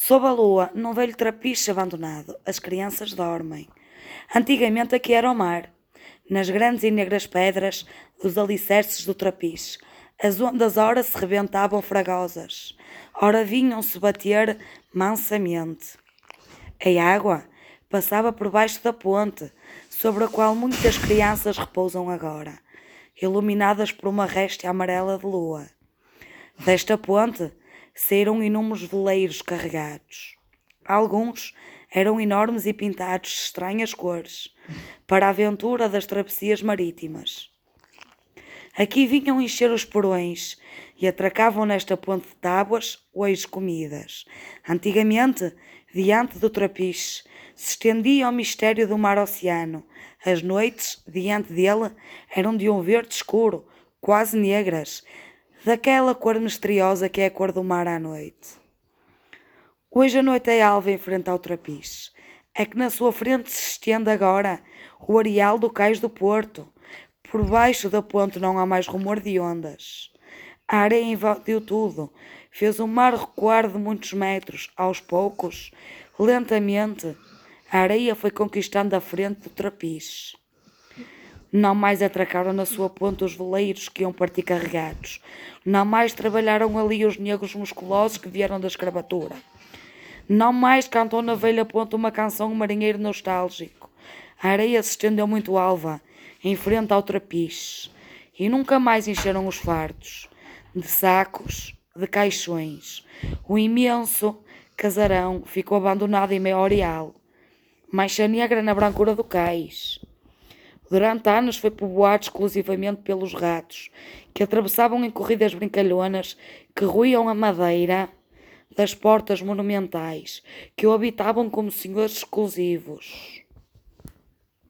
Sob a lua, num velho trapiche abandonado, as crianças dormem. Antigamente aqui era o mar. Nas grandes e negras pedras dos alicerces do trapiche, as ondas ora se rebentavam fragosas, ora vinham-se bater mansamente. A água passava por baixo da ponte, sobre a qual muitas crianças repousam agora, iluminadas por uma réstia amarela de lua. Desta ponte saíram inúmeros veleiros carregados. Alguns eram enormes e pintados de estranhas cores, para a aventura das travessias marítimas. Aqui vinham encher os porões e atracavam nesta ponte de tábuas hoje comidas. Antigamente, diante do trapiche, se estendia o mistério do mar-oceano. As noites, diante dele, eram de um verde escuro, quase negras, daquela cor misteriosa que é a cor do mar à noite. Hoje a noite é alva em frente ao trapiche. É que na sua frente se estende agora o areal do cais do porto. Por baixo da ponte não há mais rumor de ondas. A areia invadiu tudo, fez o mar recuar de muitos metros, aos poucos, lentamente. A areia foi conquistando a frente do trapiche. Não mais atracaram na sua ponta os veleiros que iam partir carregados. Não mais trabalharam ali os negros musculosos que vieram da escravatura. Não mais cantou na velha ponta uma canção marinheiro nostálgico. A areia se estendeu muito alva, em frente ao trapiche, e nunca mais encheram os fardos, de sacos, de caixões. O imenso casarão ficou abandonado em meio ao areal, mancha negra na brancura do cais. Durante anos foi povoado exclusivamente pelos ratos, que atravessavam em corridas brincalhonas que ruíam a madeira das portas monumentais, que o habitavam como senhores exclusivos.